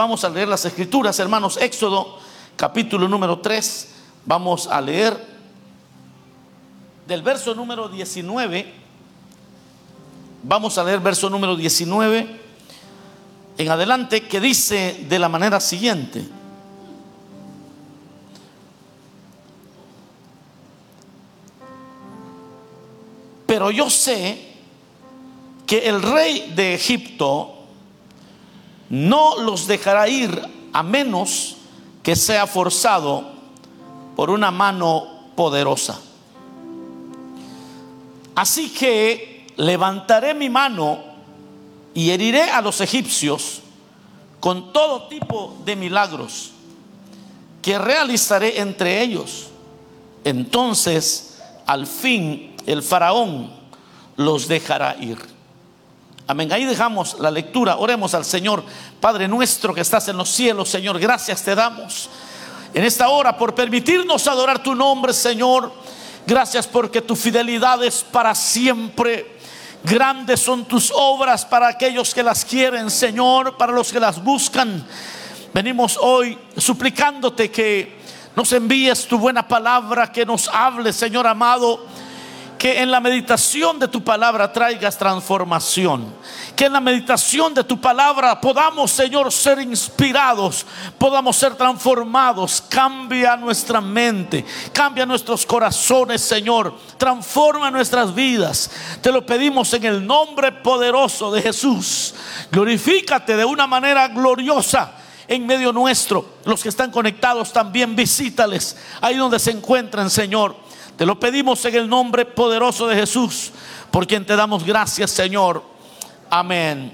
Vamos a leer las escrituras, hermanos. Éxodo capítulo número 3. Vamos a leer del verso número 19. Vamos a leer verso número 19 en adelante que dice de la manera siguiente. Pero yo sé que el rey de Egipto no los dejará ir a menos que sea forzado por una mano poderosa. Así que levantaré mi mano y heriré a los egipcios con todo tipo de milagros que realizaré entre ellos. Entonces, al fin, el faraón los dejará ir. Amén. Ahí dejamos la lectura. Oremos al Señor. Padre nuestro que estás en los cielos, Señor, gracias te damos en esta hora por permitirnos adorar tu nombre, Señor. Gracias porque tu fidelidad es para siempre. Grandes son tus obras para aquellos que las quieren, Señor, para los que las buscan. Venimos hoy suplicándote que nos envíes tu buena palabra, que nos hable, Señor amado que en la meditación de tu palabra traigas transformación. Que en la meditación de tu palabra podamos, Señor, ser inspirados, podamos ser transformados. Cambia nuestra mente, cambia nuestros corazones, Señor. Transforma nuestras vidas. Te lo pedimos en el nombre poderoso de Jesús. Glorifícate de una manera gloriosa en medio nuestro. Los que están conectados también visítales ahí donde se encuentran, Señor. Te lo pedimos en el nombre poderoso de Jesús, por quien te damos gracias, Señor. Amén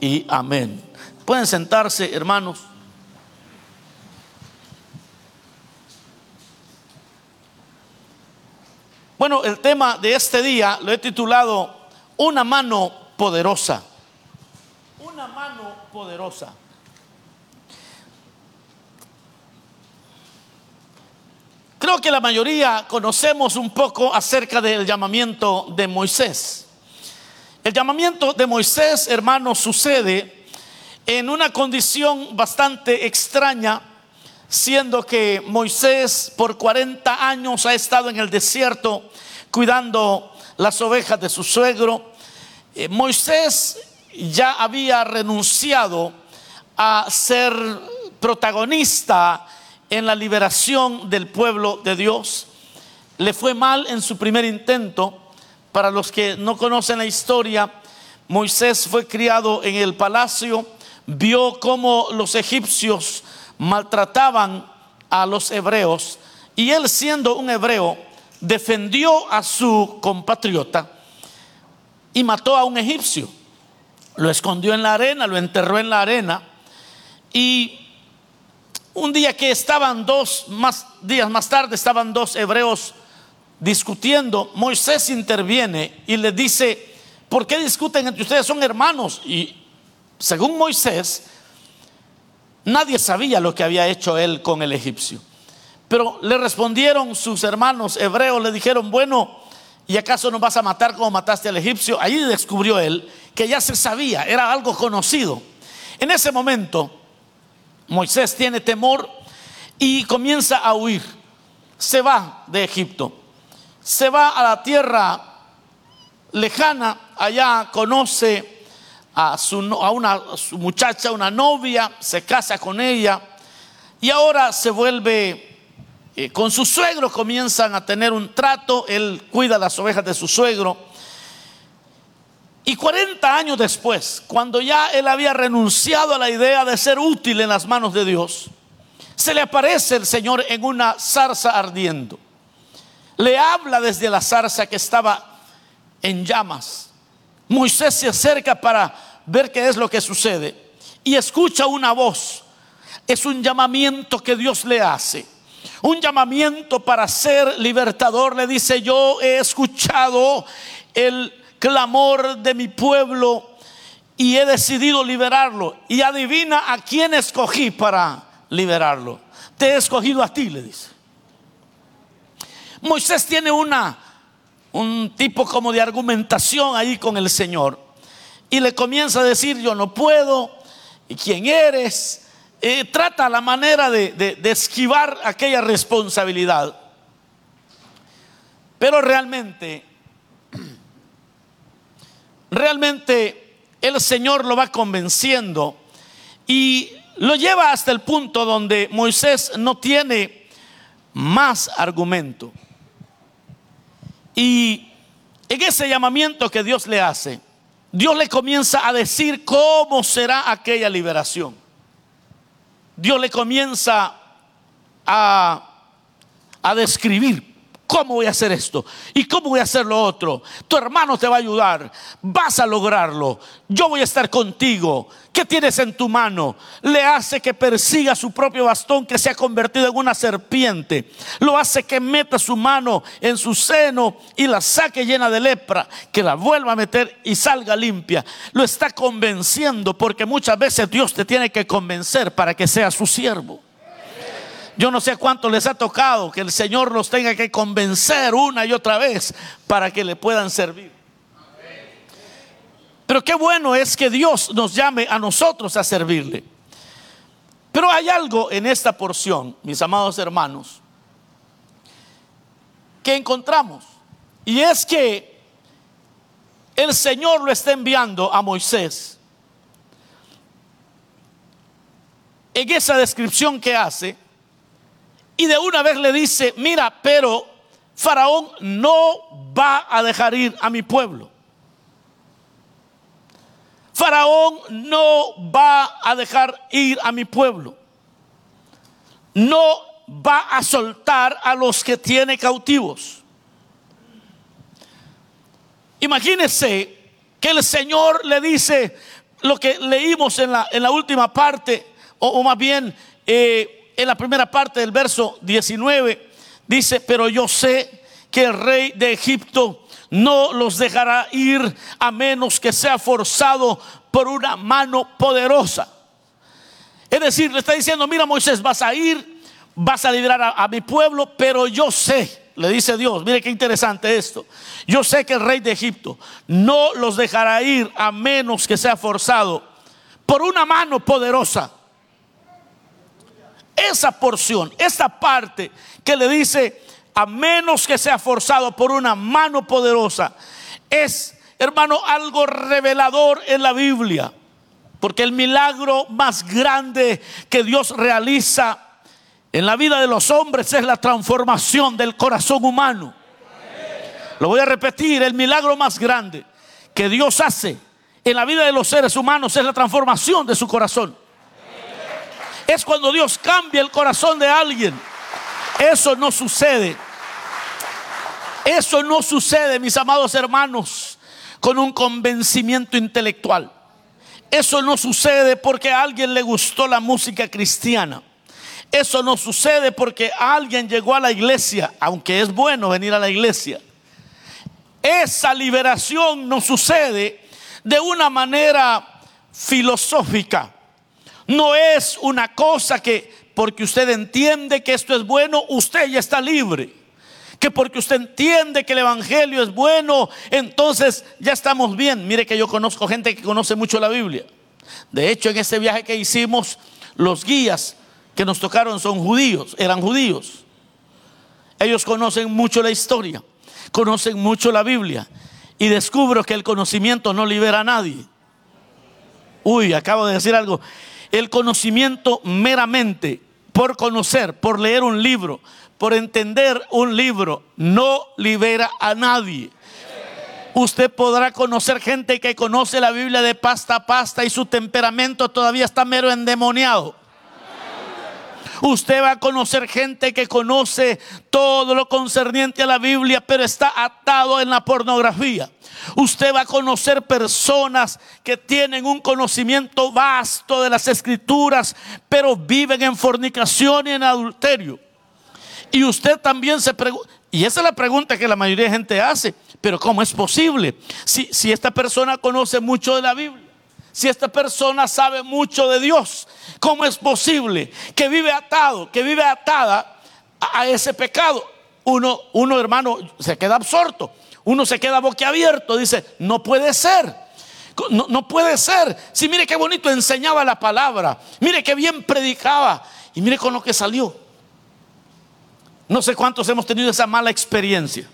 y amén. Pueden sentarse, hermanos. Bueno, el tema de este día lo he titulado Una mano poderosa. Una mano poderosa. Creo que la mayoría conocemos un poco acerca del llamamiento de Moisés. El llamamiento de Moisés, hermanos, sucede en una condición bastante extraña, siendo que Moisés por 40 años ha estado en el desierto cuidando las ovejas de su suegro. Eh, Moisés ya había renunciado a ser protagonista en la liberación del pueblo de Dios. Le fue mal en su primer intento. Para los que no conocen la historia, Moisés fue criado en el palacio, vio cómo los egipcios maltrataban a los hebreos y él siendo un hebreo defendió a su compatriota y mató a un egipcio. Lo escondió en la arena, lo enterró en la arena y un día que estaban dos, más días más tarde, estaban dos hebreos discutiendo, Moisés interviene y le dice, ¿por qué discuten entre ustedes? Son hermanos. Y según Moisés, nadie sabía lo que había hecho él con el egipcio. Pero le respondieron sus hermanos hebreos, le dijeron, bueno, ¿y acaso nos vas a matar como mataste al egipcio? Allí descubrió él que ya se sabía, era algo conocido. En ese momento, Moisés tiene temor y comienza a huir. Se va de Egipto. Se va a la tierra lejana. Allá conoce a su, a una muchacha, una novia, se casa con ella y ahora se vuelve eh, con su suegro, comienzan a tener un trato, él cuida las ovejas de su suegro y 40 años después, cuando ya él había renunciado a la idea de ser útil en las manos de Dios, se le aparece el Señor en una zarza ardiendo. Le habla desde la zarza que estaba en llamas. Moisés se acerca para ver qué es lo que sucede y escucha una voz. Es un llamamiento que Dios le hace. Un llamamiento para ser libertador. Le dice, yo he escuchado el clamor de mi pueblo y he decidido liberarlo. Y adivina a quién escogí para liberarlo. Te he escogido a ti, le dice. Moisés tiene una un tipo como de argumentación ahí con el Señor y le comienza a decir, yo no puedo, quién eres. Eh, trata la manera de, de esquivar aquella responsabilidad. Pero realmente, realmente el Señor lo va convenciendo y lo lleva hasta el punto donde Moisés no tiene más argumento. Y en ese llamamiento que Dios le hace, Dios le comienza a decir cómo será aquella liberación. Dios le comienza a, a describir ¿Cómo voy a hacer esto? ¿Y cómo voy a hacer lo otro? Tu hermano te va a ayudar. Vas a lograrlo. Yo voy a estar contigo. ¿Qué tienes en tu mano? Le hace que persiga su propio bastón que se ha convertido en una serpiente. Lo hace que meta su mano en su seno y la saque llena de lepra. Que la vuelva a meter y salga limpia. Lo está convenciendo porque muchas veces Dios te tiene que convencer para que sea su siervo. Yo no sé cuánto les ha tocado que el Señor los tenga que convencer una y otra vez para que le puedan servir. Pero qué bueno es que Dios nos llame a nosotros a servirle. Pero hay algo en esta porción, mis amados hermanos, que encontramos. Y es que el Señor lo está enviando a Moisés. En esa descripción que hace, y de una vez le dice, mira, pero Faraón no va a dejar ir a mi pueblo. Faraón no va a dejar ir a mi pueblo. No va a soltar a los que tiene cautivos. Imagínese que el Señor le dice lo que leímos en la, en la última parte, o, más bien eh, en la primera parte del verso 19, dice, pero yo sé que el rey de Egipto no los dejará ir a menos que sea forzado por una mano poderosa. Es decir, le está diciendo, mira Moisés, vas a ir, vas a liberar a, a mi pueblo, pero yo sé, le dice Dios, mire qué interesante esto, yo sé que el rey de Egipto no los dejará ir a menos que sea forzado por una mano poderosa. Esa porción, esa parte que le dice, a menos que sea forzado por una mano poderosa, es, hermano, algo revelador en la Biblia. Porque el milagro más grande que Dios realiza en la vida de los hombres es la transformación del corazón humano. Lo voy a repetir, el milagro más grande que Dios hace en la vida de los seres humanos es la transformación de su corazón es cuando Dios cambia el corazón de alguien. Eso no sucede. Eso no sucede, mis amados hermanos, con un convencimiento intelectual. Eso no sucede porque a alguien le gustó la música cristiana. Eso no sucede porque alguien llegó a la iglesia, aunque es bueno venir a la iglesia. Esa liberación no sucede de una manera filosófica. No es una cosa que porque usted entiende que esto es bueno, usted ya está libre. Que porque usted entiende que el Evangelio es bueno, entonces ya estamos bien. Mire que yo conozco gente que conoce mucho la Biblia. De hecho, en ese viaje que hicimos, los guías que nos tocaron son judíos, eran judíos. Ellos conocen mucho la historia, conocen mucho la Biblia. Y descubro que el conocimiento no libera a nadie. Uy, acabo de decir algo. El conocimiento meramente por conocer, por leer un libro, por entender un libro, no libera a nadie. Usted podrá conocer gente que conoce la Biblia de pasta a pasta y su temperamento todavía está mero endemoniado. Usted va a conocer gente que conoce todo lo concerniente a la Biblia, pero está atado en la pornografía. Usted va a conocer personas que tienen un conocimiento vasto de las escrituras, pero viven en fornicación y en adulterio. Y usted también se pregunta, y esa es la pregunta que la mayoría de gente hace, pero ¿cómo es posible? Si, si esta persona conoce mucho de la Biblia, si esta persona sabe mucho de Dios, ¿cómo es posible que vive atado, que vive atada a, ese pecado? Uno, uno hermano, se queda absorto. Uno se queda boquiabierto, dice, no puede ser. No, no puede ser. Si mire qué bonito enseñaba la palabra. Mire qué bien predicaba. Y mire con lo que salió. No sé cuántos hemos tenido esa mala experiencia.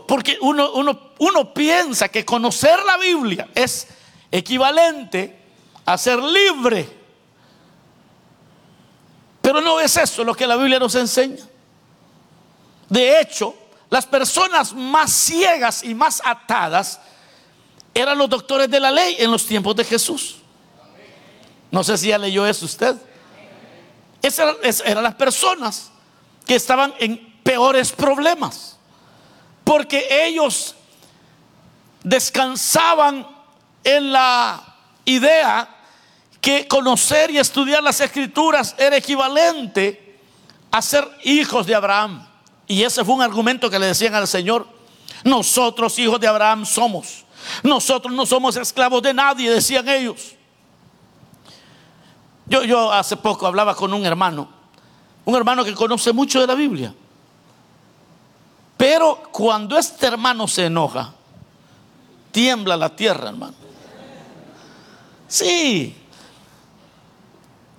Porque uno, uno, uno piensa que conocer la Biblia es equivalente a ser libre. Pero no es eso lo que la Biblia nos enseña. De hecho, las personas más ciegas y más atadas eran los doctores de la ley en los tiempos de Jesús. No sé si ya leyó eso usted. Esas eran las personas que estaban en peores problemas. Porque ellos descansaban en la idea que conocer y estudiar las escrituras era equivalente a ser hijos de Abraham. Y ese fue un argumento que le decían al Señor. Nosotros hijos de Abraham somos. Nosotros no somos esclavos de nadie, decían ellos. Yo, yo hace poco hablaba con un hermano, un hermano que conoce mucho de la Biblia. Pero cuando este hermano se enoja, tiembla la tierra, hermano. Sí.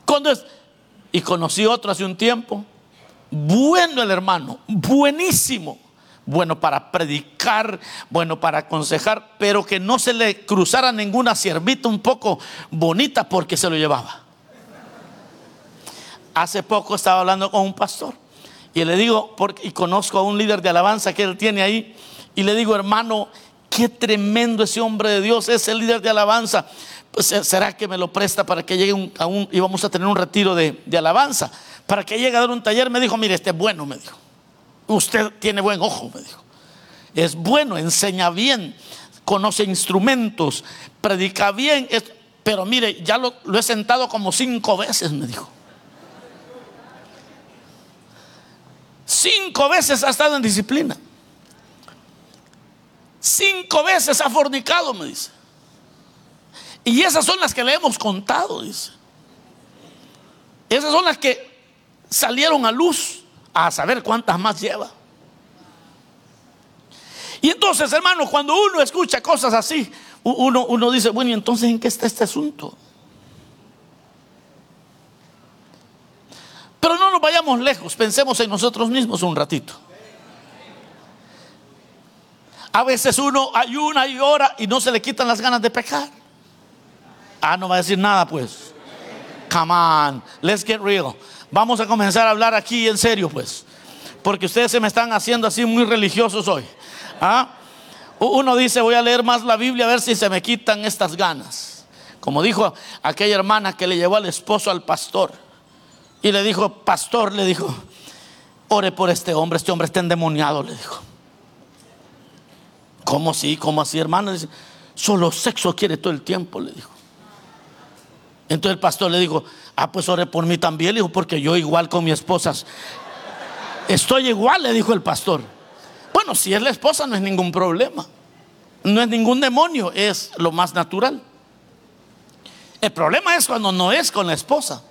Cuando es, y conocí otro hace un tiempo. Bueno el hermano, buenísimo. Bueno para predicar, bueno para aconsejar, pero que no se le cruzara ninguna ciervita un poco bonita porque se lo llevaba. Hace poco estaba hablando con un pastor y le digo, y conozco a un líder de alabanza que él tiene ahí, y le digo, hermano, qué tremendo ese hombre de Dios, es el líder de alabanza. Pues, eh, ¿Será que me lo presta para que llegue a un, y vamos a tener un retiro de, de alabanza? Para que llegue a dar un taller, me dijo, mire, este es bueno, me dijo. Usted tiene buen ojo, me dijo. Es bueno, enseña bien, conoce instrumentos, predica bien, pero mire, ya lo he sentado como cinco veces, me dijo. Cinco veces ha estado en disciplina. Cinco veces ha fornicado, me dice. Y esas son las que le hemos contado, dice. Esas son las que salieron a luz a saber cuántas más lleva. Y entonces, hermanos, cuando uno escucha cosas así, uno, uno dice, bueno, ¿y entonces en qué está este asunto? Pero no nos vayamos lejos, pensemos en nosotros mismos un ratito. A veces uno ayuna y ora y no se le quitan las ganas de pecar. Ah, no va a decir nada pues. Come on, let's get real. Vamos a comenzar a hablar aquí en serio pues. Porque ustedes se me están haciendo así muy religiosos hoy. ¿Ah? Uno dice, voy a leer más la Biblia a ver si se me quitan estas ganas. Como dijo aquella hermana que le llevó al esposo al pastor. Y le dijo, pastor, le dijo, ore por este hombre, este hombre está endemoniado, le dijo. ¿Cómo así? ¿Cómo así, hermano? Solo sexo quiere todo el tiempo, le dijo. Entonces el pastor le dijo, ah, pues ore por mí también, le dijo, porque yo igual con mi esposa. Estoy igual, le dijo el pastor. Bueno, si es la esposa no es ningún problema. No es ningún demonio, es lo más natural. El problema es cuando no es con la esposa.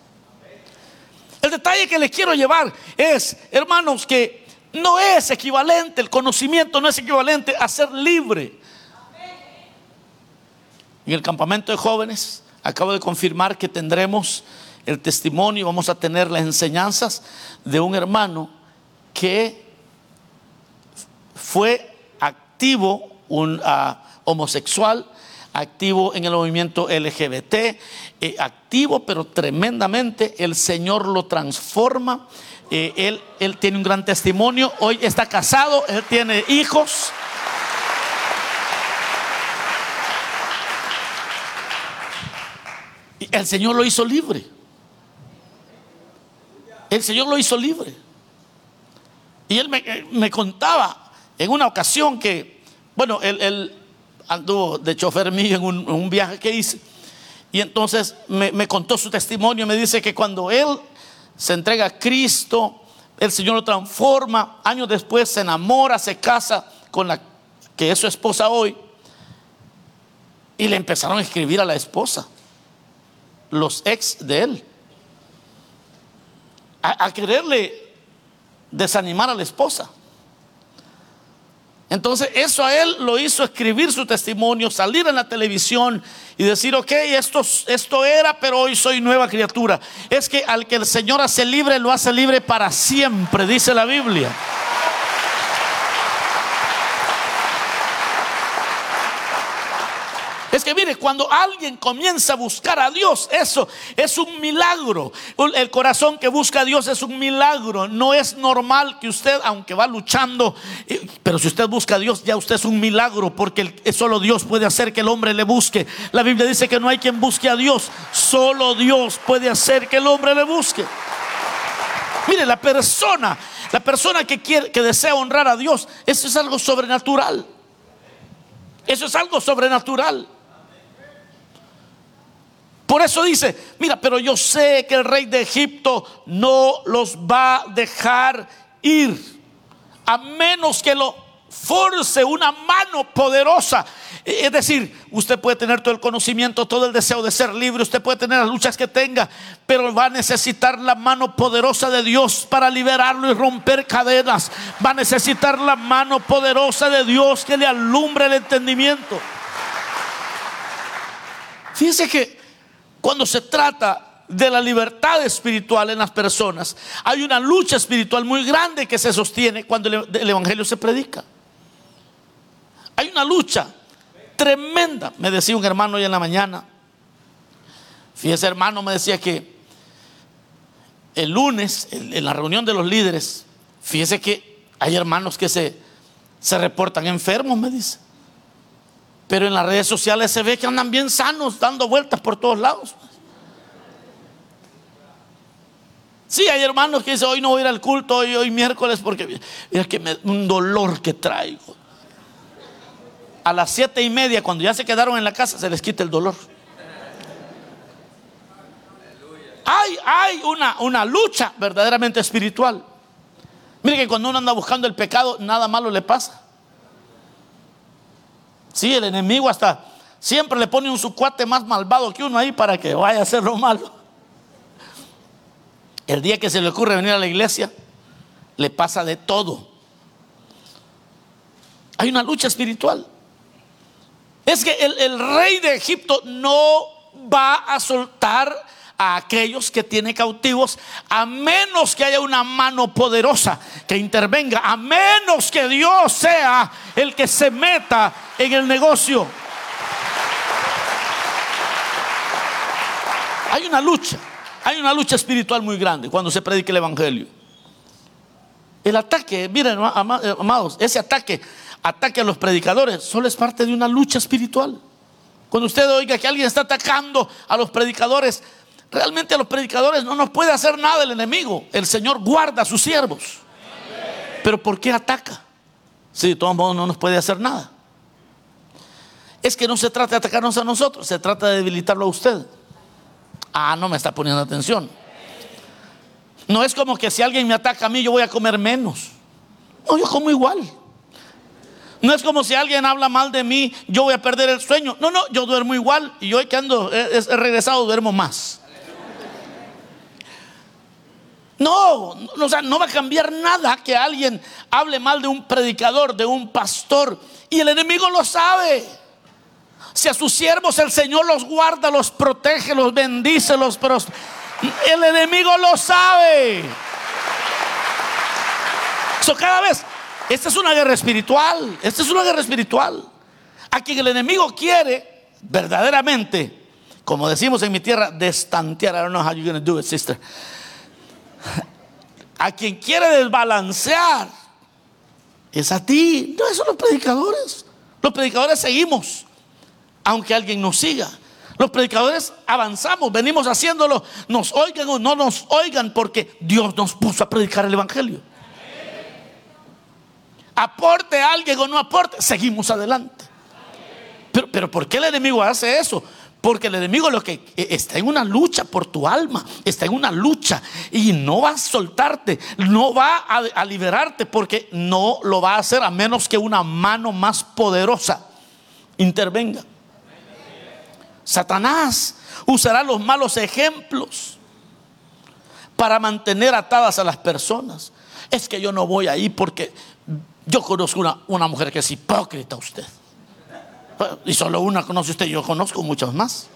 El detalle que les quiero llevar es, hermanos, que no es equivalente, el conocimiento no es equivalente a ser libre. En el campamento de jóvenes acabo de confirmar que tendremos el testimonio, vamos a tener las enseñanzas de un hermano que fue activo, un uh, homosexual, activo en el movimiento LGBT, eh, activo pero tremendamente, el Señor lo transforma, eh, él, tiene un gran testimonio, hoy está casado, él tiene hijos. El Señor lo hizo libre. El Señor lo hizo libre. Y él me, eh, contaba en una ocasión que, bueno, él, él anduvo de chofer mío en un, viaje que hice. Y entonces me, contó su testimonio. Me dice que cuando él se entrega a Cristo, el Señor lo transforma. Años después se enamora, se casa con la que es su esposa hoy. Y le empezaron a escribir a la esposa, los ex de él, a, quererle desanimar a la esposa. Entonces eso a él lo hizo escribir su testimonio, salir en la televisión y decir, ok, esto, esto era, pero hoy soy nueva criatura. Es que al que el Señor hace libre, lo hace libre para siempre, dice la Biblia. Es que mire, cuando alguien comienza a buscar a Dios, eso es un milagro. El corazón que busca a Dios es un milagro. No es normal que usted, aunque va luchando, eh, pero si usted busca a Dios, ya usted es un milagro, porque solo Dios puede hacer que el hombre le busque. La Biblia dice que no hay quien busque a Dios, solo Dios puede hacer que el hombre le busque. Mire, la persona, la persona que quiere, que desea honrar a Dios, eso es algo sobrenatural. Eso es algo sobrenatural. Por eso dice, mira, pero yo sé que el rey de Egipto no los va a dejar ir, a menos que lo force una mano poderosa. Es decir, usted puede tener todo el conocimiento, todo el deseo de ser libre, usted puede tener las luchas que tenga, pero va a necesitar la mano poderosa de Dios para liberarlo y romper cadenas. Va a necesitar la mano poderosa de Dios que le alumbre el entendimiento. Fíjese que cuando se trata de la libertad espiritual en las personas, hay una lucha espiritual muy grande que se sostiene cuando el Evangelio se predica. Hay una lucha tremenda, me decía un hermano hoy en la mañana. Fíjese hermano, me decía que el lunes, en la reunión de los líderes, fíjese que hay hermanos que se, reportan enfermos, me dice. Pero en las redes sociales se ve que andan bien sanos, dando vueltas por todos lados. Sí, hay hermanos que dicen, hoy no voy a ir al culto, hoy, hoy miércoles, porque es que un dolor que traigo. A las siete y media, cuando ya se quedaron en la casa, se les quita el dolor. Hay, hay una, una lucha verdaderamente espiritual. Mire que cuando uno anda buscando el pecado, nada malo le pasa. Sí, el enemigo hasta siempre le pone un su cuate más malvado que uno ahí para que vaya a hacer lo malo. El día que se le ocurre venir a la iglesia, le pasa de todo. Hay una lucha espiritual. Es que el rey de Egipto no va a soltar a aquellos que tiene cautivos, a menos que haya una mano poderosa que intervenga, a menos que Dios sea el que se meta en el negocio. Hay una lucha, hay una lucha espiritual muy grande cuando se predica el Evangelio. El ataque, miren, amados, ese ataque, ataque a los predicadores, solo es parte de una lucha espiritual. Cuando usted oiga que alguien está atacando a los predicadores, Realmente a los predicadores no nos puede hacer nada el enemigo. El Señor guarda a sus siervos. Pero ¿por qué ataca? Si de todos modos no nos puede hacer nada. Es que no se trata de atacarnos a nosotros, se trata de debilitarlo a usted. Ah, no me está poniendo atención. No es como que si alguien me ataca a mí, yo voy a comer menos. No, yo como igual. No es como si alguien habla mal de mí, yo voy a perder el sueño. No, no, yo duermo igual y hoy que ando, he, he regresado, duermo más. No, no, no va a cambiar nada que alguien hable mal de un predicador, de un pastor. Y el enemigo lo sabe. Si a sus siervos el Señor los guarda, los protege, los bendice, los el enemigo lo sabe. So, cada vez, esta es una guerra espiritual. Esta es una guerra espiritual. A quien el enemigo quiere verdaderamente, como decimos en mi tierra, destantear. I don't know how you're going to do it, sister a quien quiere desbalancear es a ti. No, son los predicadores. Los predicadores seguimos, aunque alguien nos siga. Los predicadores avanzamos, venimos haciéndolo, nos oigan o no nos oigan, porque Dios nos puso a predicar el Evangelio. Aporte a alguien o no aporte, seguimos adelante. Pero, pero ¿por qué el enemigo hace eso? Porque el enemigo lo que eh, está en una lucha por tu alma, está en una lucha y no va a soltarte, no va a, liberarte porque no lo va a hacer a menos que una mano más poderosa intervenga. Satanás usará los malos ejemplos para mantener atadas a las personas. Es que yo no voy ahí porque Yo conozco una, una mujer que es hipócrita usted. Y solo una conoce usted, yo conozco muchas más.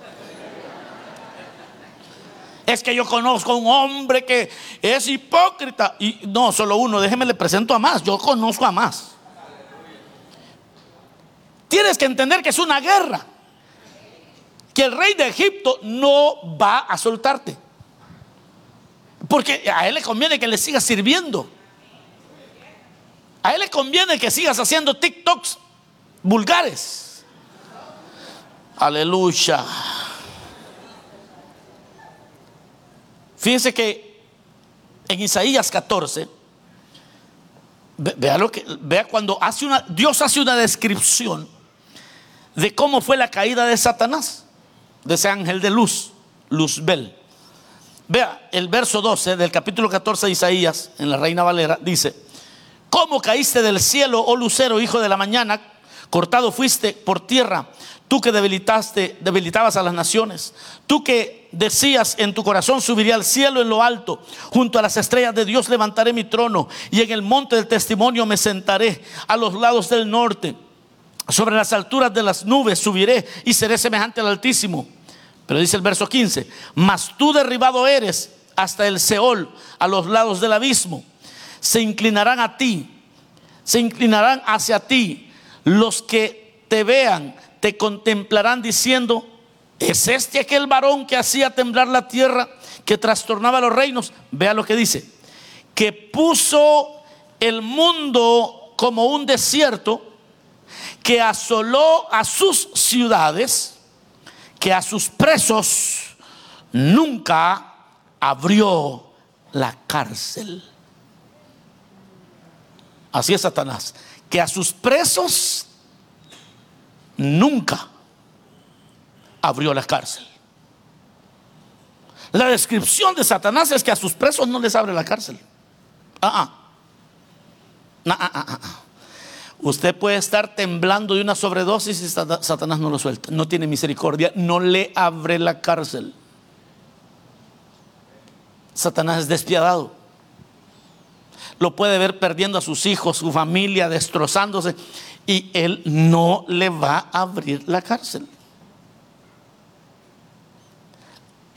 Es que yo conozco a un hombre que es hipócrita. Y no, solo uno, déjeme le presento a más. Yo conozco a más. Tienes que entender que es una guerra. Que el rey de Egipto no va a soltarte. Porque a él le conviene que le sigas sirviendo. A él le conviene que sigas haciendo TikToks vulgares. Aleluya. Fíjense que en Isaías 14, vea, lo que, vea cuando hace una, Dios hace una descripción de cómo fue la caída de Satanás, de ese ángel de luz, Luzbel. Vea el verso 12 del capítulo 14 de Isaías, en la Reina Valera, dice, ¿cómo caíste del cielo, oh lucero, hijo de la mañana? Cortado fuiste por tierra, tú que debilitaste, debilitabas a las naciones, tú que decías en tu corazón subiría al cielo en lo alto, junto a las estrellas de Dios levantaré mi trono y en el monte del testimonio me sentaré a los lados del norte. Sobre las alturas de las nubes subiré y seré semejante al Altísimo. Pero dice el verso 15, mas tú derribado eres hasta el Seol, a los lados del abismo. Se inclinarán a ti, se inclinarán hacia ti los que te vean te contemplarán diciendo, ¿es este aquel varón que hacía temblar la tierra, que trastornaba los reinos? Vea lo que dice, que puso el mundo como un desierto, que asoló a sus ciudades, que a sus presos nunca abrió la cárcel. Así es Satanás, que a sus presos nunca abrió la cárcel. La descripción de Satanás es que a sus presos no les abre la cárcel. Ah, ah. ah, ah Usted puede estar temblando de una sobredosis y Satanás no lo suelta. No tiene misericordia, no le abre la cárcel. Satanás es despiadado. Lo puede ver perdiendo a sus hijos, su familia, destrozándose y él no le va a abrir la cárcel.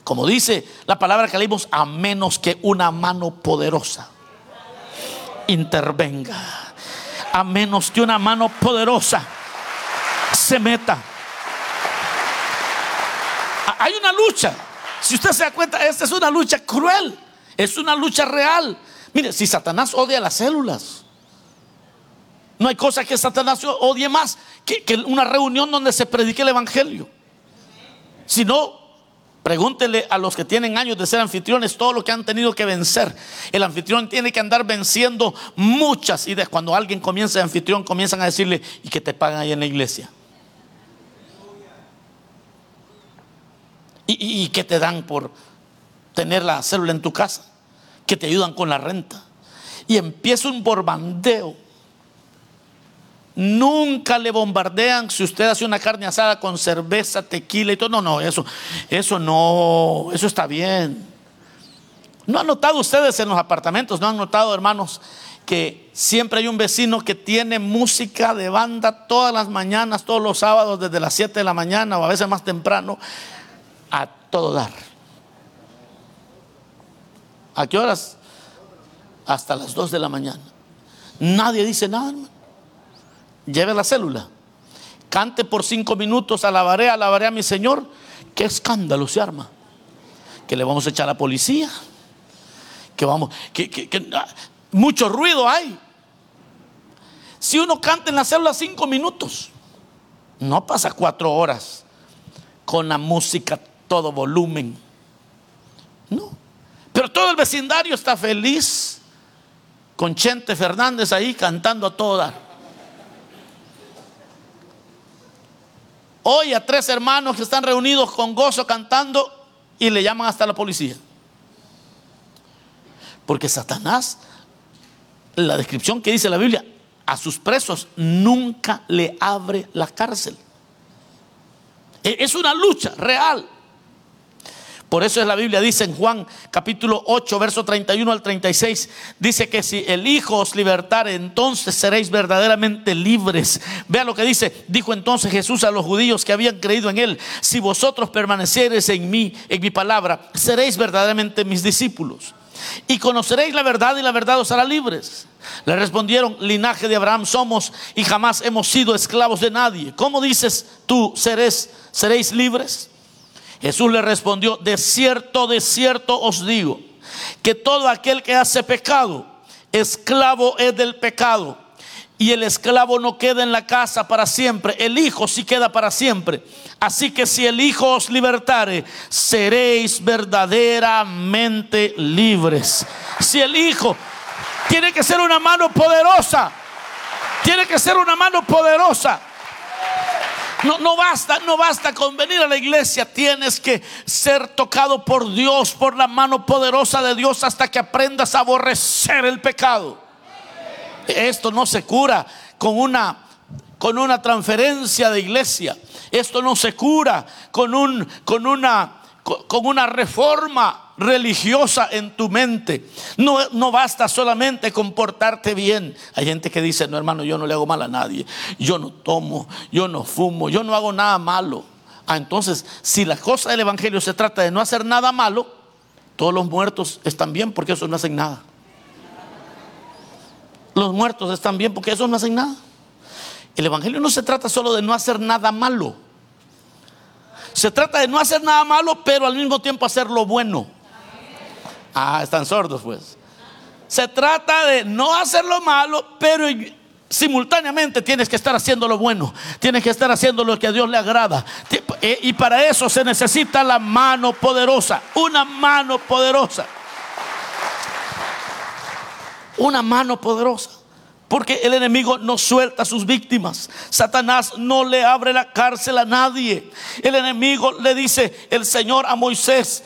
Como dice la palabra que leímos, a menos que una mano poderosa intervenga. A menos que una mano poderosa se meta. Hay una lucha. Si usted se da cuenta, esta es una lucha cruel. Es una lucha real. Mire, si Satanás odia las células, no hay cosa que Satanás odie más que, una reunión donde se predique el Evangelio. Si no, pregúntele a los que tienen años de ser anfitriones todo lo que han tenido que vencer. El anfitrión tiene que andar venciendo muchas ideas. Cuando alguien comienza de anfitrión, comienzan a decirle, ¿y que te pagan ahí en la iglesia? ¿Y, y qué te dan por tener la célula en tu casa? Que te ayudan con la renta. Y empieza un borbandeo Nunca le bombardean si usted hace una carne asada con cerveza, tequila y todo. No, no, eso, eso no, eso está bien. ¿No han notado ustedes en los apartamentos, no han notado, hermanos, que siempre hay un vecino que tiene música de banda todas las mañanas, todos los sábados, desde las 7 de la mañana o a veces más temprano, a todo dar? ¿A qué horas? Hasta las 2 de la mañana. Nadie dice nada, hermano lleve la célula, cante por cinco minutos, alabaré, alabaré a mi Señor, qué escándalo se arma. Que le vamos a echar a la policía, que vamos, que, ah, mucho ruido hay. Si uno canta en la célula cinco minutos, no pasa cuatro horas con la música todo volumen. No. Pero todo el vecindario está feliz con Chente Fernández ahí cantando a todo dar. Hoy a tres hermanos que están reunidos con gozo cantando y le llaman hasta la policía. Porque Satanás, la descripción que dice la Biblia, a sus presos nunca le abre la cárcel. E-, es una lucha real. Por eso es la Biblia dice en Juan capítulo 8, verso 31 al 36, dice que si el Hijo os libertare, entonces seréis verdaderamente libres. Vea lo que dice, dijo entonces Jesús a los judíos que habían creído en él, si vosotros permaneciereis en mí, en mi palabra, seréis verdaderamente mis discípulos. Y conoceréis la verdad y la verdad os hará libres. Le respondieron, linaje de Abraham somos y jamás hemos sido esclavos de nadie. ¿Cómo dices tú, seréis, seréis libres? Jesús le respondió, de cierto, de cierto os digo, que todo aquel que hace pecado, esclavo es del pecado. Y el esclavo no queda en la casa para siempre, el Hijo sí queda para siempre. Así que si el Hijo os libertare, seréis verdaderamente libres. Si el Hijo tiene que ser una mano poderosa, tiene que ser una mano poderosa. No, no basta, no basta con venir a la iglesia, tienes que ser tocado por Dios, por la mano poderosa de Dios hasta que aprendas a aborrecer el pecado. Esto no se cura con una con una transferencia de iglesia. Esto no se cura con un con una con una reforma religiosa en tu mente. No, no basta solamente comportarte bien. Hay gente que dice, no hermano, yo no le hago mal a nadie. Yo no tomo, yo no fumo, yo no hago nada malo. Ah, entonces, si la cosa del Evangelio se trata de no hacer nada malo, todos los muertos están bien porque esos no hacen nada. Los muertos están bien porque esos no hacen nada. El Evangelio no se trata solo de no hacer nada malo. Se trata de no hacer nada malo, pero al mismo tiempo hacer lo bueno. Ah, están sordos pues. Se trata de no hacer lo malo, pero simultáneamente tienes que estar haciendo lo bueno. Tienes que estar haciendo lo que a Dios le agrada. Eh, y para eso se necesita la mano poderosa. Una mano poderosa. Una mano poderosa. Porque el enemigo no suelta a sus víctimas. Satanás no le abre la cárcel a nadie. El enemigo le dice el Señor a Moisés,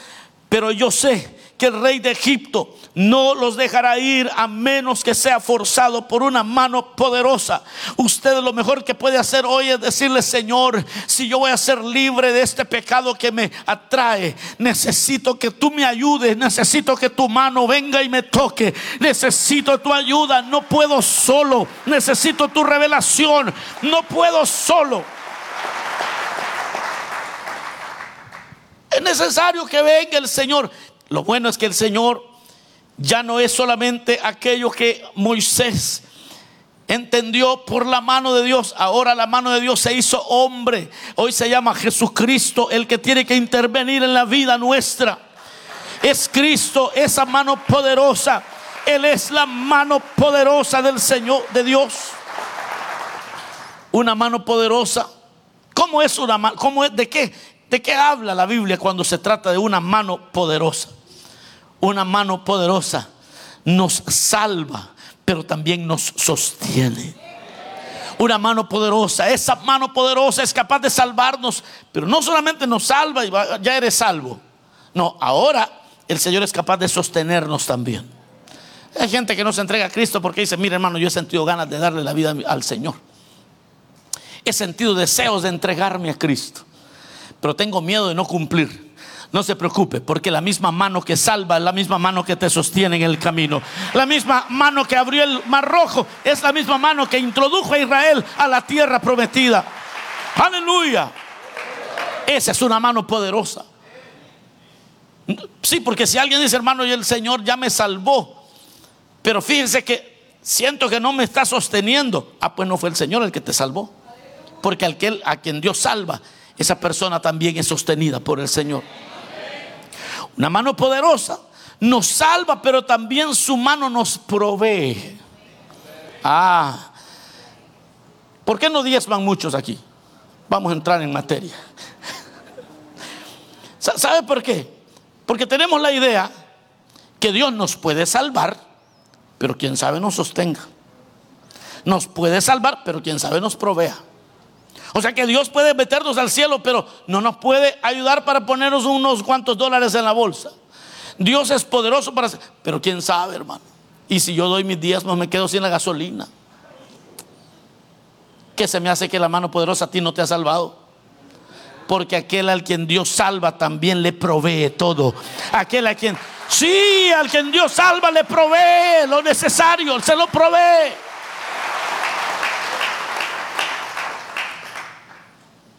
pero yo sé que el rey de Egipto no los dejará ir a menos que sea forzado por una mano poderosa. Usted lo mejor que puede hacer hoy es decirle, Señor, si yo voy a ser libre de este pecado que me atrae, necesito que tú me ayudes, necesito que tu mano venga y me toque, necesito tu ayuda, no puedo solo, necesito tu revelación, no puedo solo. Es necesario que venga el Señor. Lo bueno es que el Señor ya no es solamente aquello que Moisés entendió por la mano de Dios. Ahora la mano de Dios se hizo hombre. Hoy se llama Jesucristo el que tiene que intervenir en la vida nuestra. Es Cristo, esa mano poderosa. Él es la mano poderosa del Señor, de Dios. Una mano poderosa. ¿Cómo es una mano? ¿Cómo es? ¿De qué? ¿De qué habla la Biblia cuando se trata de una mano poderosa? Una mano poderosa nos salva, pero también nos sostiene. Una mano poderosa, esa mano poderosa es capaz de salvarnos, pero no solamente nos salva y ya eres salvo. No, ahora el Señor es capaz de sostenernos también. Hay gente que no se entrega a Cristo porque dice, mire hermano, yo he sentido ganas de darle la vida al Señor. He sentido deseos de entregarme a Cristo, pero tengo miedo de no cumplir. No se preocupe, porque la misma mano que salva es la misma mano que te sostiene en el camino. La misma mano que abrió el mar rojo es la misma mano que introdujo a Israel a la tierra prometida. Aleluya. Esa es una mano poderosa. Sí, porque si alguien dice, hermano, y el Señor ya me salvó, pero fíjense que siento que no me está sosteniendo. Ah, pues no fue el Señor el que te salvó. Porque aquel a quien Dios salva, esa persona también es sostenida por el Señor. Una mano poderosa nos salva, pero también su mano nos provee. Ah, ¿por qué no diezman muchos aquí? Vamos a entrar en materia. ¿Sabe por qué? Porque tenemos la idea que Dios nos puede salvar, pero quién sabe nos sostenga. Nos puede salvar, pero quién sabe nos provea. O sea que Dios puede meternos al cielo, pero no nos puede ayudar para ponernos unos cuantos dólares en la bolsa. Dios es poderoso para pero quién sabe, hermano. Y si yo doy mis días, no me quedo sin la gasolina. ¿Qué se me hace que la mano poderosa a ti no te ha salvado? Porque aquel al quien Dios salva también le provee todo. Aquel a quien, sí, al quien Dios salva le provee lo necesario, se lo provee.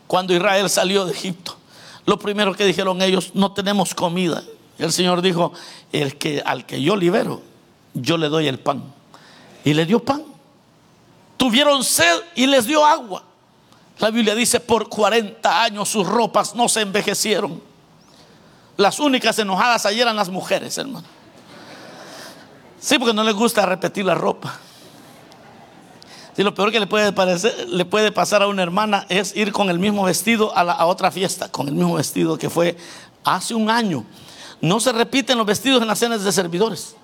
Cuando Israel salió de Egipto, lo primero que dijeron ellos, no tenemos comida. El Señor dijo, el que, al que yo libero, yo le doy el pan. Y le dio pan. Tuvieron sed y les dio agua. La Biblia dice, por 40 años sus ropas no se envejecieron. Las únicas enojadas ayer eran las mujeres, hermano. Sí, porque no les gusta repetir la ropa. Si lo peor que le puede, pasar a una hermana es ir con el mismo vestido a, a otra fiesta, con el mismo vestido que fue hace un año. No se repiten los vestidos en las cenas de servidores.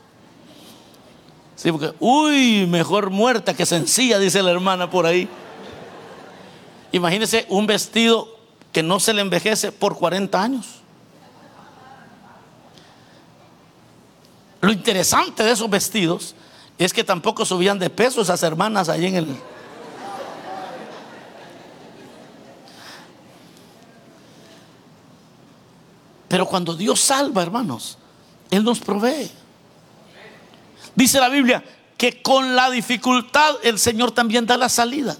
Sí, porque, uy, mejor muerta que sencilla, dice la hermana por ahí. Imagínese un vestido que no se le envejece por 40 años. Lo interesante de esos vestidos es que tampoco subían de peso esas hermanas ahí en el... Pero cuando Dios salva, hermanos, Él nos provee. Dice la Biblia que con la dificultad el Señor también da la salida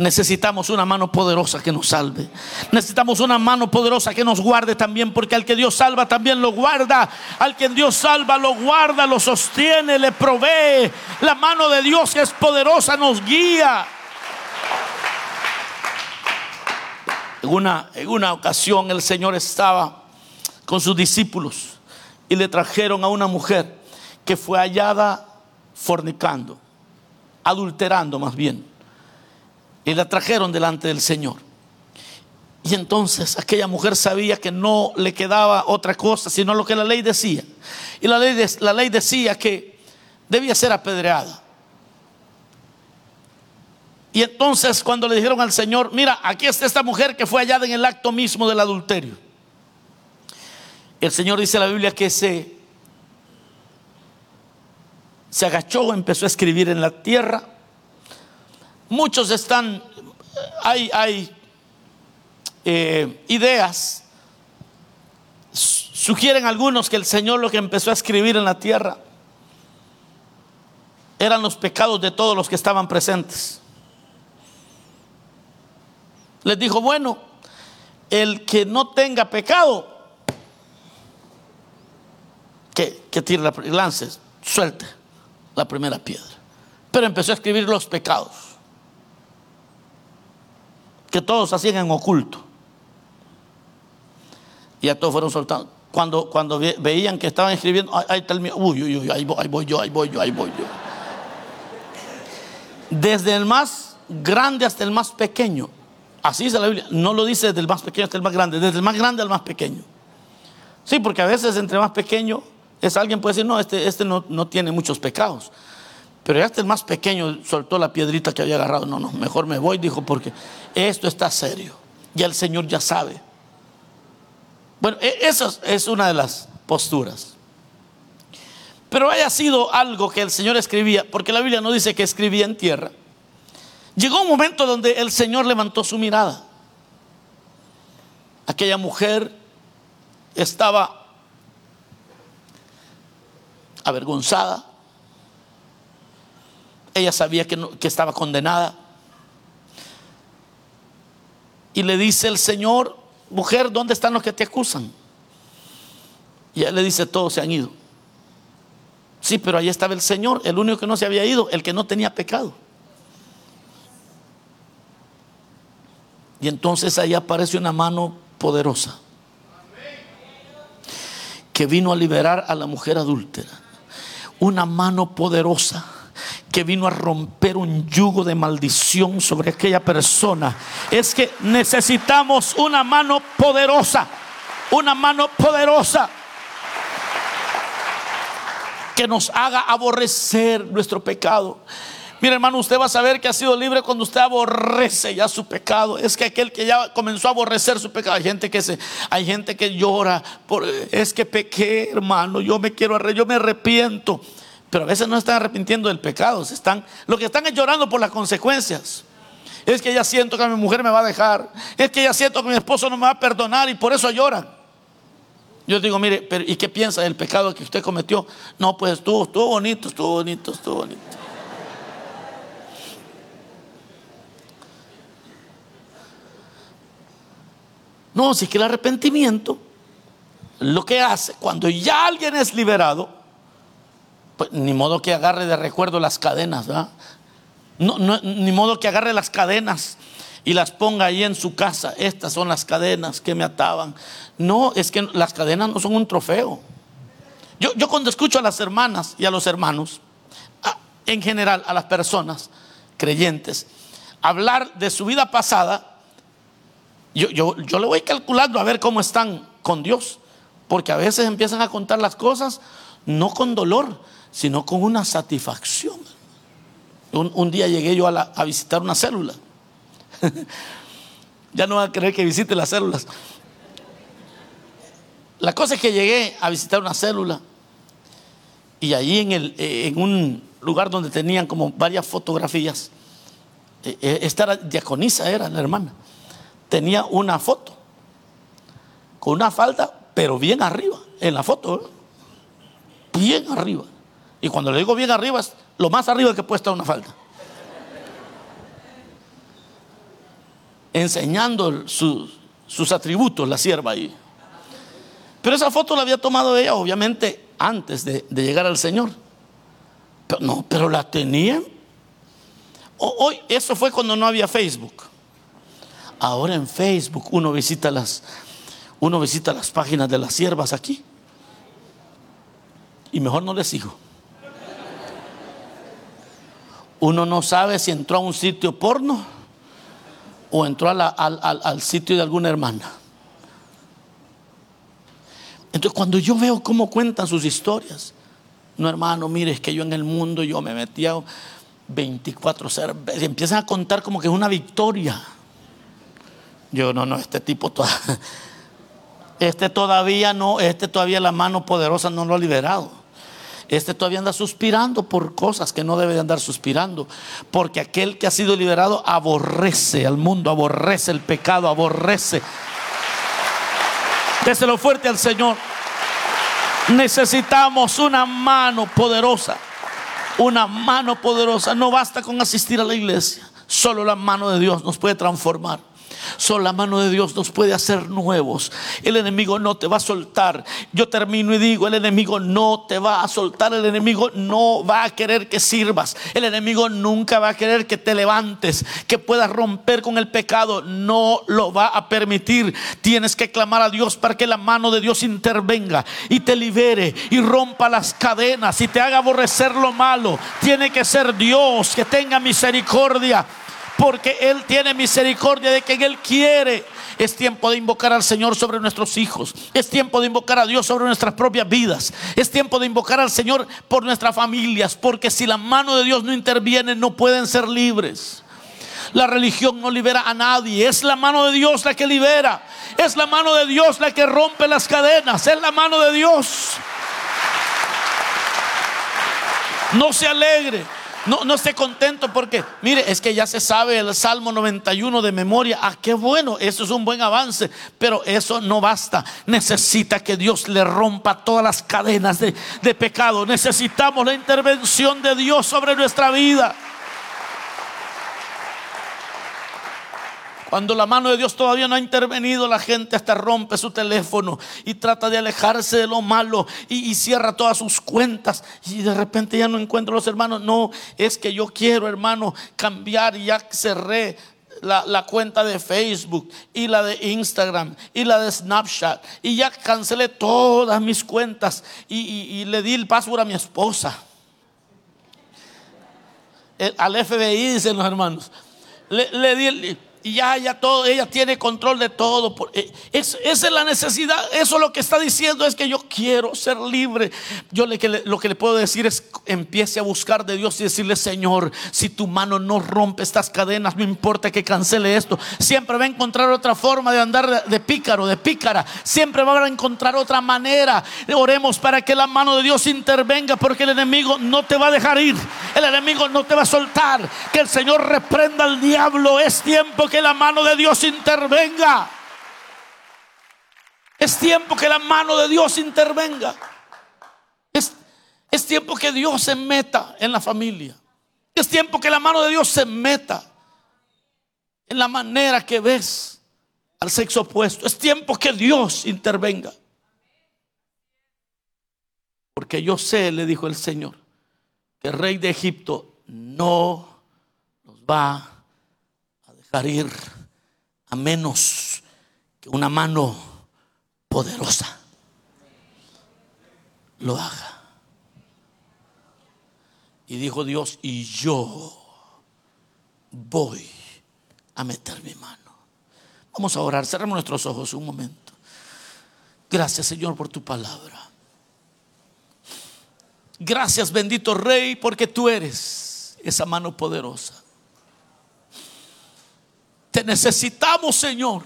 necesitamos una mano poderosa que nos salve. Necesitamos una mano poderosa que nos guarde también, porque al que Dios salva también lo guarda. Al que Dios salva lo guarda, lo sostiene, le provee. La mano de Dios es poderosa nos guía. En una, en una ocasión el Señor estaba con sus discípulos y le trajeron a una mujer que fue hallada fornicando, adulterando más bien y la trajeron delante del Señor. Y entonces aquella mujer sabía que no le quedaba otra cosa sino lo que la ley decía. Y la ley, la ley decía que debía ser apedreada. Y entonces cuando le dijeron al Señor, mira, aquí está esta mujer que fue hallada en el acto mismo del adulterio. El Señor dice en la Biblia que se, se agachó, empezó a escribir en la tierra Muchos están, hay, eh, ideas, sugieren algunos que el Señor lo que empezó a escribir en la tierra eran los pecados de todos los que estaban presentes. Les dijo, bueno, el que no tenga pecado, que, tire la, lance, suelte la primera piedra. Pero empezó a escribir los pecados que todos hacían en oculto. Y a todos fueron soltados. Cuando, cuando veían que estaban escribiendo, ahí está el mío, uy, uy, uy, ahí voy, ahí voy yo, ahí voy yo, ahí voy yo. Desde el más grande hasta el más pequeño. Así dice la Biblia. No lo dice desde el más pequeño hasta el más grande, desde el más grande al más pequeño. Sí, porque a veces entre más pequeño es alguien puede decir, no, este, este no, no tiene muchos pecados. Pero hasta el más pequeño soltó la piedrita que había agarrado. No, no, mejor me voy, dijo, porque esto está serio. Ya el Señor ya sabe. Bueno, e, esa es una de las posturas. Pero haya sido algo que el Señor escribía, porque la Biblia no dice que escribía en tierra. Llegó un momento donde el Señor levantó su mirada. Aquella mujer estaba avergonzada, ella sabía que, estaba condenada. Y le dice el Señor, mujer, ¿dónde están los que te acusan? Y él le dice, todos se han ido. Sí, pero ahí estaba el Señor, el único que no se había ido, el que no tenía pecado. Y entonces ahí aparece una mano poderosa que vino a liberar a la mujer adúltera. Una mano poderosa que vino a romper un yugo de maldición sobre aquella persona. Es que necesitamos una mano poderosa, una mano poderosa que nos haga aborrecer nuestro pecado. Mire hermano, usted va a saber que ha sido libre cuando usted aborrece ya su pecado. Es que aquel que ya comenzó a aborrecer su pecado, hay gente que se, hay gente que llora por, es que pequé, hermano, yo me quiero, yo me arrepiento. Pero a veces no están arrepintiendo del pecado, están, lo que están es llorando por las consecuencias. Es que ya siento que mi mujer me va a dejar. Es que ya siento que mi esposo no me va a perdonar y por eso lloran. Yo digo, mire, pero ¿y qué piensa del pecado que usted cometió? No, pues estuvo, estuvo bonito, estuvo bonito, estuvo bonito. No, si es que el arrepentimiento lo que hace cuando ya alguien es liberado, pues ni modo que agarre de recuerdo las cadenas. No, ni modo que agarre las cadenas y las ponga ahí en su casa. Estas son las cadenas que me ataban. No, es que las cadenas no son un trofeo. Yo, yo cuando escucho a las hermanas y a los hermanos, en general a las personas creyentes, hablar de su vida pasada, yo, yo, yo le voy calculando a ver cómo están con Dios. Porque a veces empiezan a contar las cosas no con dolor, sino con una satisfacción. Un, día llegué yo a, visitar una célula. ya no va a querer que visite las células. La cosa es que llegué a visitar una célula y allí en, el, eh, en un lugar donde tenían como varias fotografías, eh, eh, esta era diaconisa, era la hermana, tenía una foto con una falda pero bien arriba, en la foto, bien arriba. Y cuando le digo bien arriba, es lo más arriba que puede estar una falta. Enseñando sus atributos, la sierva ahí. Pero esa foto la había tomado ella, obviamente, antes de, llegar al Señor. No, pero la tenía. Hoy, eso fue cuando no había Facebook. Ahora en Facebook uno visita las, uno visita las páginas de las siervas aquí. Y mejor no les sigo. Uno no sabe si entró a un sitio porno o entró al, sitio de alguna hermana. Entonces cuando yo veo cómo cuentan sus historias, no hermano, mire, es que yo en el mundo yo me metía 24 cervezas y empiezan a contar como que es una victoria. Yo no, no, este tipo todavía este todavía no, este todavía la mano poderosa no lo ha liberado. Este todavía anda suspirando por cosas que no debe de andar suspirando. Porque aquel que ha sido liberado aborrece al mundo, aborrece el pecado, aborrece. Déselo fuerte al Señor. Necesitamos una mano poderosa. Una mano poderosa. No basta con asistir a la iglesia. Solo la mano de Dios nos puede transformar. Solo la mano de Dios nos puede hacer nuevos. El enemigo no te va a soltar. Yo termino y digo, el enemigo no te va a soltar. El enemigo no va a querer que sirvas. El enemigo nunca va a querer que te levantes, que puedas romper con el pecado. No lo va a permitir. Tienes que clamar a Dios para que la mano de Dios intervenga y te libere y rompa las cadenas y te haga aborrecer lo malo. Tiene que ser Dios que tenga misericordia porque Él tiene misericordia de quien Él quiere. Es tiempo de invocar al Señor sobre nuestros hijos. Es tiempo de invocar a Dios sobre nuestras propias vidas. Es tiempo de invocar al Señor por nuestras familias. Porque si la mano de Dios no interviene, no pueden ser libres. La religión no libera a nadie. Es la mano de Dios la que libera. Es la mano de Dios la que rompe las cadenas. Es la mano de Dios. No se alegre. No, no esté contento porque, mire, es que ya se sabe el Salmo 91 de memoria. Ah, qué bueno, eso es un buen avance, pero eso no basta. Necesita que Dios le rompa todas las cadenas de, de pecado. Necesitamos la intervención de Dios sobre nuestra vida. Cuando la mano de Dios todavía no ha intervenido, la gente hasta rompe su teléfono y trata de alejarse de lo malo y, cierra todas sus cuentas. Y de repente ya no encuentro los hermanos. No, es que yo quiero, hermano, cambiar y ya cerré la, cuenta de Facebook y la de Instagram y la de Snapchat y ya cancelé todas mis cuentas y, le di el password a mi esposa. al FBI dicen los hermanos. Le, di y ya, ya todo, ella tiene control de todo. Eh, esa es la necesidad. Eso lo que está diciendo es que yo quiero ser libre. Yo lo que le puedo decir es empiece a buscar de Dios y decirle, Señor, si tu mano no rompe estas cadenas, no importa que cancele esto. Siempre va a encontrar otra forma de andar de pícaro, de pícara. Siempre va a encontrar otra manera. Oremos para que la mano de Dios intervenga porque el enemigo no te va a dejar ir. El enemigo no te va a soltar. Que el Señor reprenda al diablo. Es tiempo que la mano de Dios intervenga. Es tiempo que la mano de Dios intervenga. Es, es tiempo que Dios se meta en la familia. Es tiempo que la mano de Dios se meta en la manera que ves al sexo opuesto. Es tiempo que Dios intervenga. Porque yo sé, le dijo el Señor, que el rey de Egipto no nos va a menos que una mano poderosa lo haga. Y dijo Dios, y yo voy a meter mi mano. Vamos a orar, cerramos nuestros ojos un momento. Gracias Señor por tu palabra. Gracias bendito Rey porque tú eres esa mano poderosa. Te necesitamos, Señor.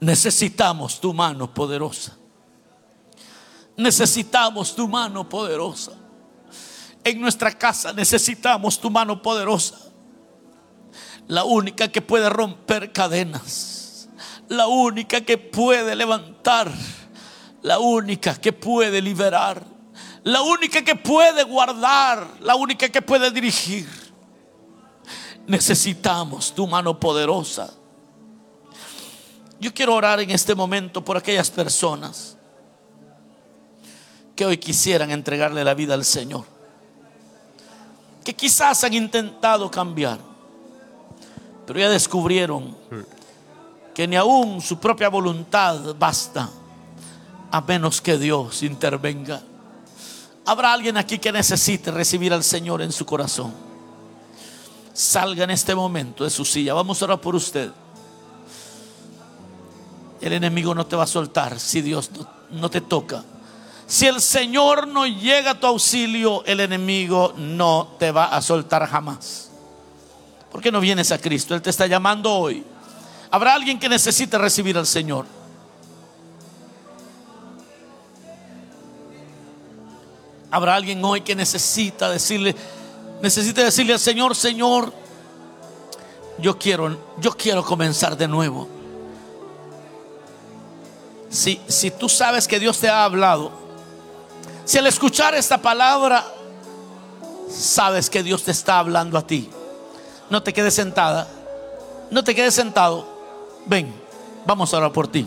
Necesitamos tu mano poderosa. Necesitamos tu mano poderosa. En nuestra casa necesitamos tu mano poderosa. La única que puede romper cadenas. La única que puede levantar. La única que puede liberar. La única que puede guardar. La única que puede dirigir. Necesitamos tu mano poderosa. Yo quiero orar en este momento por aquellas personas que hoy quisieran entregarle la vida al Señor. Que quizás han intentado cambiar, pero ya descubrieron que ni aún su propia voluntad basta a menos que Dios intervenga. Habrá alguien aquí que necesite recibir al Señor en su corazón salga en este momento de su silla. Vamos a orar por usted. El enemigo no te va a soltar si Dios no, te toca. Si el Señor no llega a tu auxilio, el enemigo no te va a soltar jamás. ¿Por qué no vienes a Cristo? Él te está llamando hoy. Habrá alguien que necesite recibir al Señor. Habrá alguien hoy que necesita decirle, necesita decirle al Señor, Señor, yo quiero, yo quiero comenzar de nuevo. Si, si tú sabes que Dios te ha hablado, si al escuchar esta palabra sabes que Dios te está hablando a ti, no te quedes sentada, no te quedes sentado. Ven, vamos a orar por ti.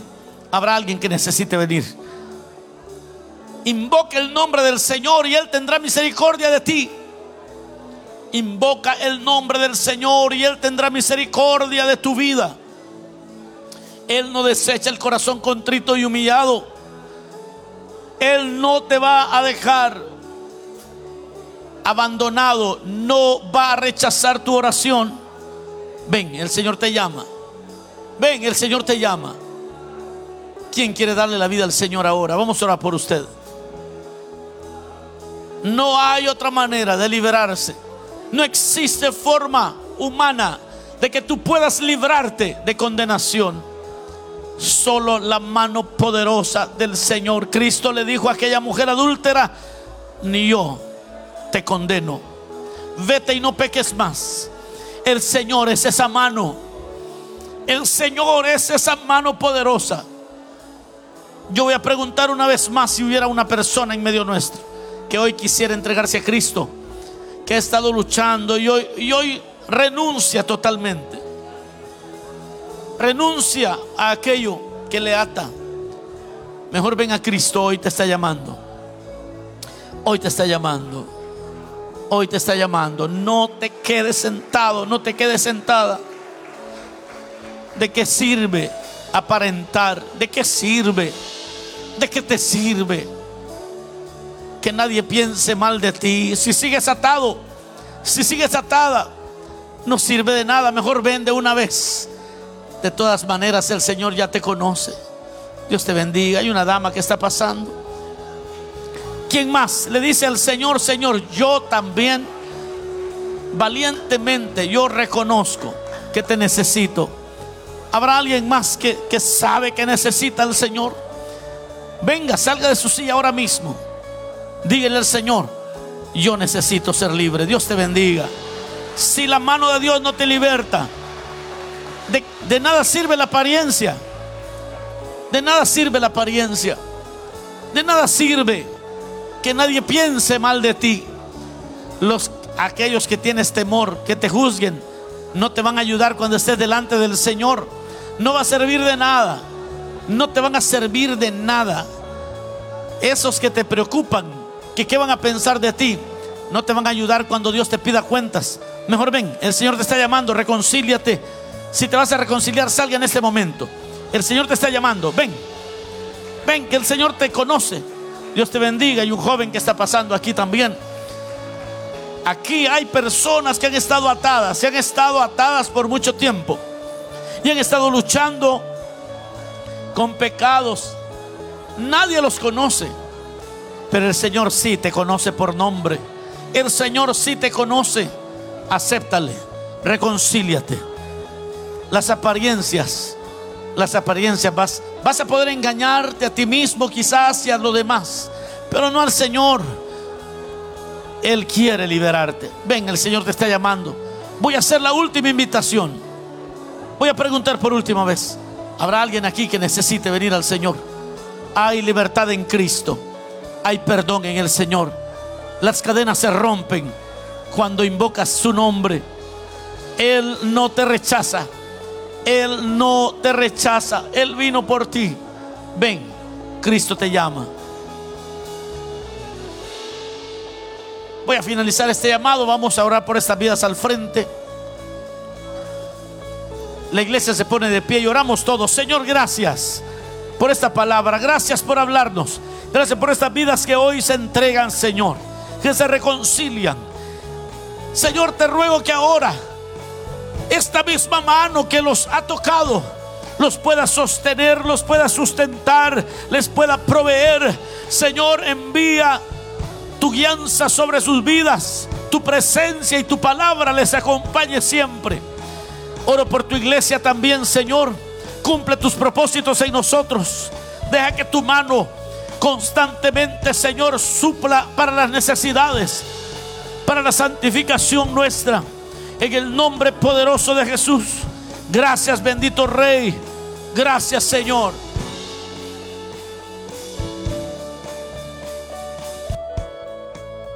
Habrá alguien que necesite venir. Invoca el nombre del Señor y Él tendrá misericordia de ti. Invoca el nombre del Señor y Él tendrá misericordia de tu vida. Él no desecha el corazón contrito y humillado. Él no te va a dejar abandonado. No va a rechazar tu oración. Ven, el Señor te llama. Ven, el Señor te llama. ¿Quién quiere darle la vida al Señor ahora? Vamos a orar por usted. No hay otra manera de liberarse no existe forma humana de que tú puedas librarte de condenación. Solo la mano poderosa del Señor. Cristo le dijo a aquella mujer adúltera, ni yo te condeno. Vete y no peques más. El Señor es esa mano. El Señor es esa mano poderosa. Yo voy a preguntar una vez más si hubiera una persona en medio nuestro que hoy quisiera entregarse a Cristo que ha estado luchando y hoy, renuncia totalmente. Renuncia a aquello que le ata. Mejor ven a Cristo, hoy te está llamando. Hoy te está llamando. Hoy te está llamando. No te quedes sentado, no te quedes sentada. ¿De qué sirve aparentar? ¿De qué sirve? ¿De qué te sirve? Que nadie piense mal de ti. Si sigues atado, si sigues atada, no sirve de nada, mejor vende una vez. De todas maneras, el Señor ya te conoce. Dios te bendiga. Hay una dama que está pasando. ¿Quién más? Le dice al Señor, Señor, yo también, valientemente, yo reconozco que te necesito. ¿Habrá alguien más que, que sabe que necesita al Señor? Venga, salga de su silla ahora mismo. Dígale al Señor, yo necesito ser libre. Dios te bendiga. Si la mano de Dios no te liberta, de, de nada sirve la apariencia. De nada sirve la apariencia. De nada sirve que nadie piense mal de ti. Los aquellos que tienes temor, que te juzguen, no te van a ayudar cuando estés delante del Señor. No va a servir de nada. No te van a servir de nada. Esos que te preocupan, que qué van a pensar de ti, no te van a ayudar cuando Dios te pida cuentas. Mejor ven, el Señor te está llamando, reconcíliate. Si te vas a reconciliar, salga en este momento. El Señor te está llamando, ven. Ven, que el Señor te conoce. Dios te bendiga. Y un joven que está pasando aquí también. Aquí hay personas que han estado atadas, se han estado atadas por mucho tiempo. Y han estado luchando con pecados. Nadie los conoce. Pero el Señor sí te conoce por nombre. El Señor sí te conoce. Acéptale. Reconcíliate. Las apariencias las apariencias, vas, vas a poder engañarte a ti mismo quizás y a los demás, pero no al Señor. Él quiere liberarte. Ven, el Señor te está llamando. Voy a hacer la última invitación. Voy a preguntar por última vez. ¿Habrá alguien aquí que necesite venir al Señor? Hay libertad en Cristo. Hay perdón en el Señor. Las cadenas se rompen cuando invocas su nombre. Él no te rechaza. Él no te rechaza. Él vino por ti. Ven, Cristo te llama. Voy a finalizar este llamado. Vamos a orar por estas vidas al frente. La iglesia se pone de pie y oramos todos. Señor, gracias por esta palabra. Gracias por hablarnos. Gracias por estas vidas que hoy se entregan, Señor. Que se reconcilian. Señor, te ruego que ahora esta misma mano que los ha tocado los pueda sostener, los pueda sustentar, les pueda proveer. Señor, envía tu guianza sobre sus vidas, tu presencia y tu palabra les acompañe siempre. Oro por tu iglesia también, Señor. Cumple tus propósitos en nosotros. Deja que tu mano constantemente, Señor, supla para las necesidades, para la santificación nuestra. En el nombre poderoso de Jesús. Gracias bendito Rey. Gracias Señor.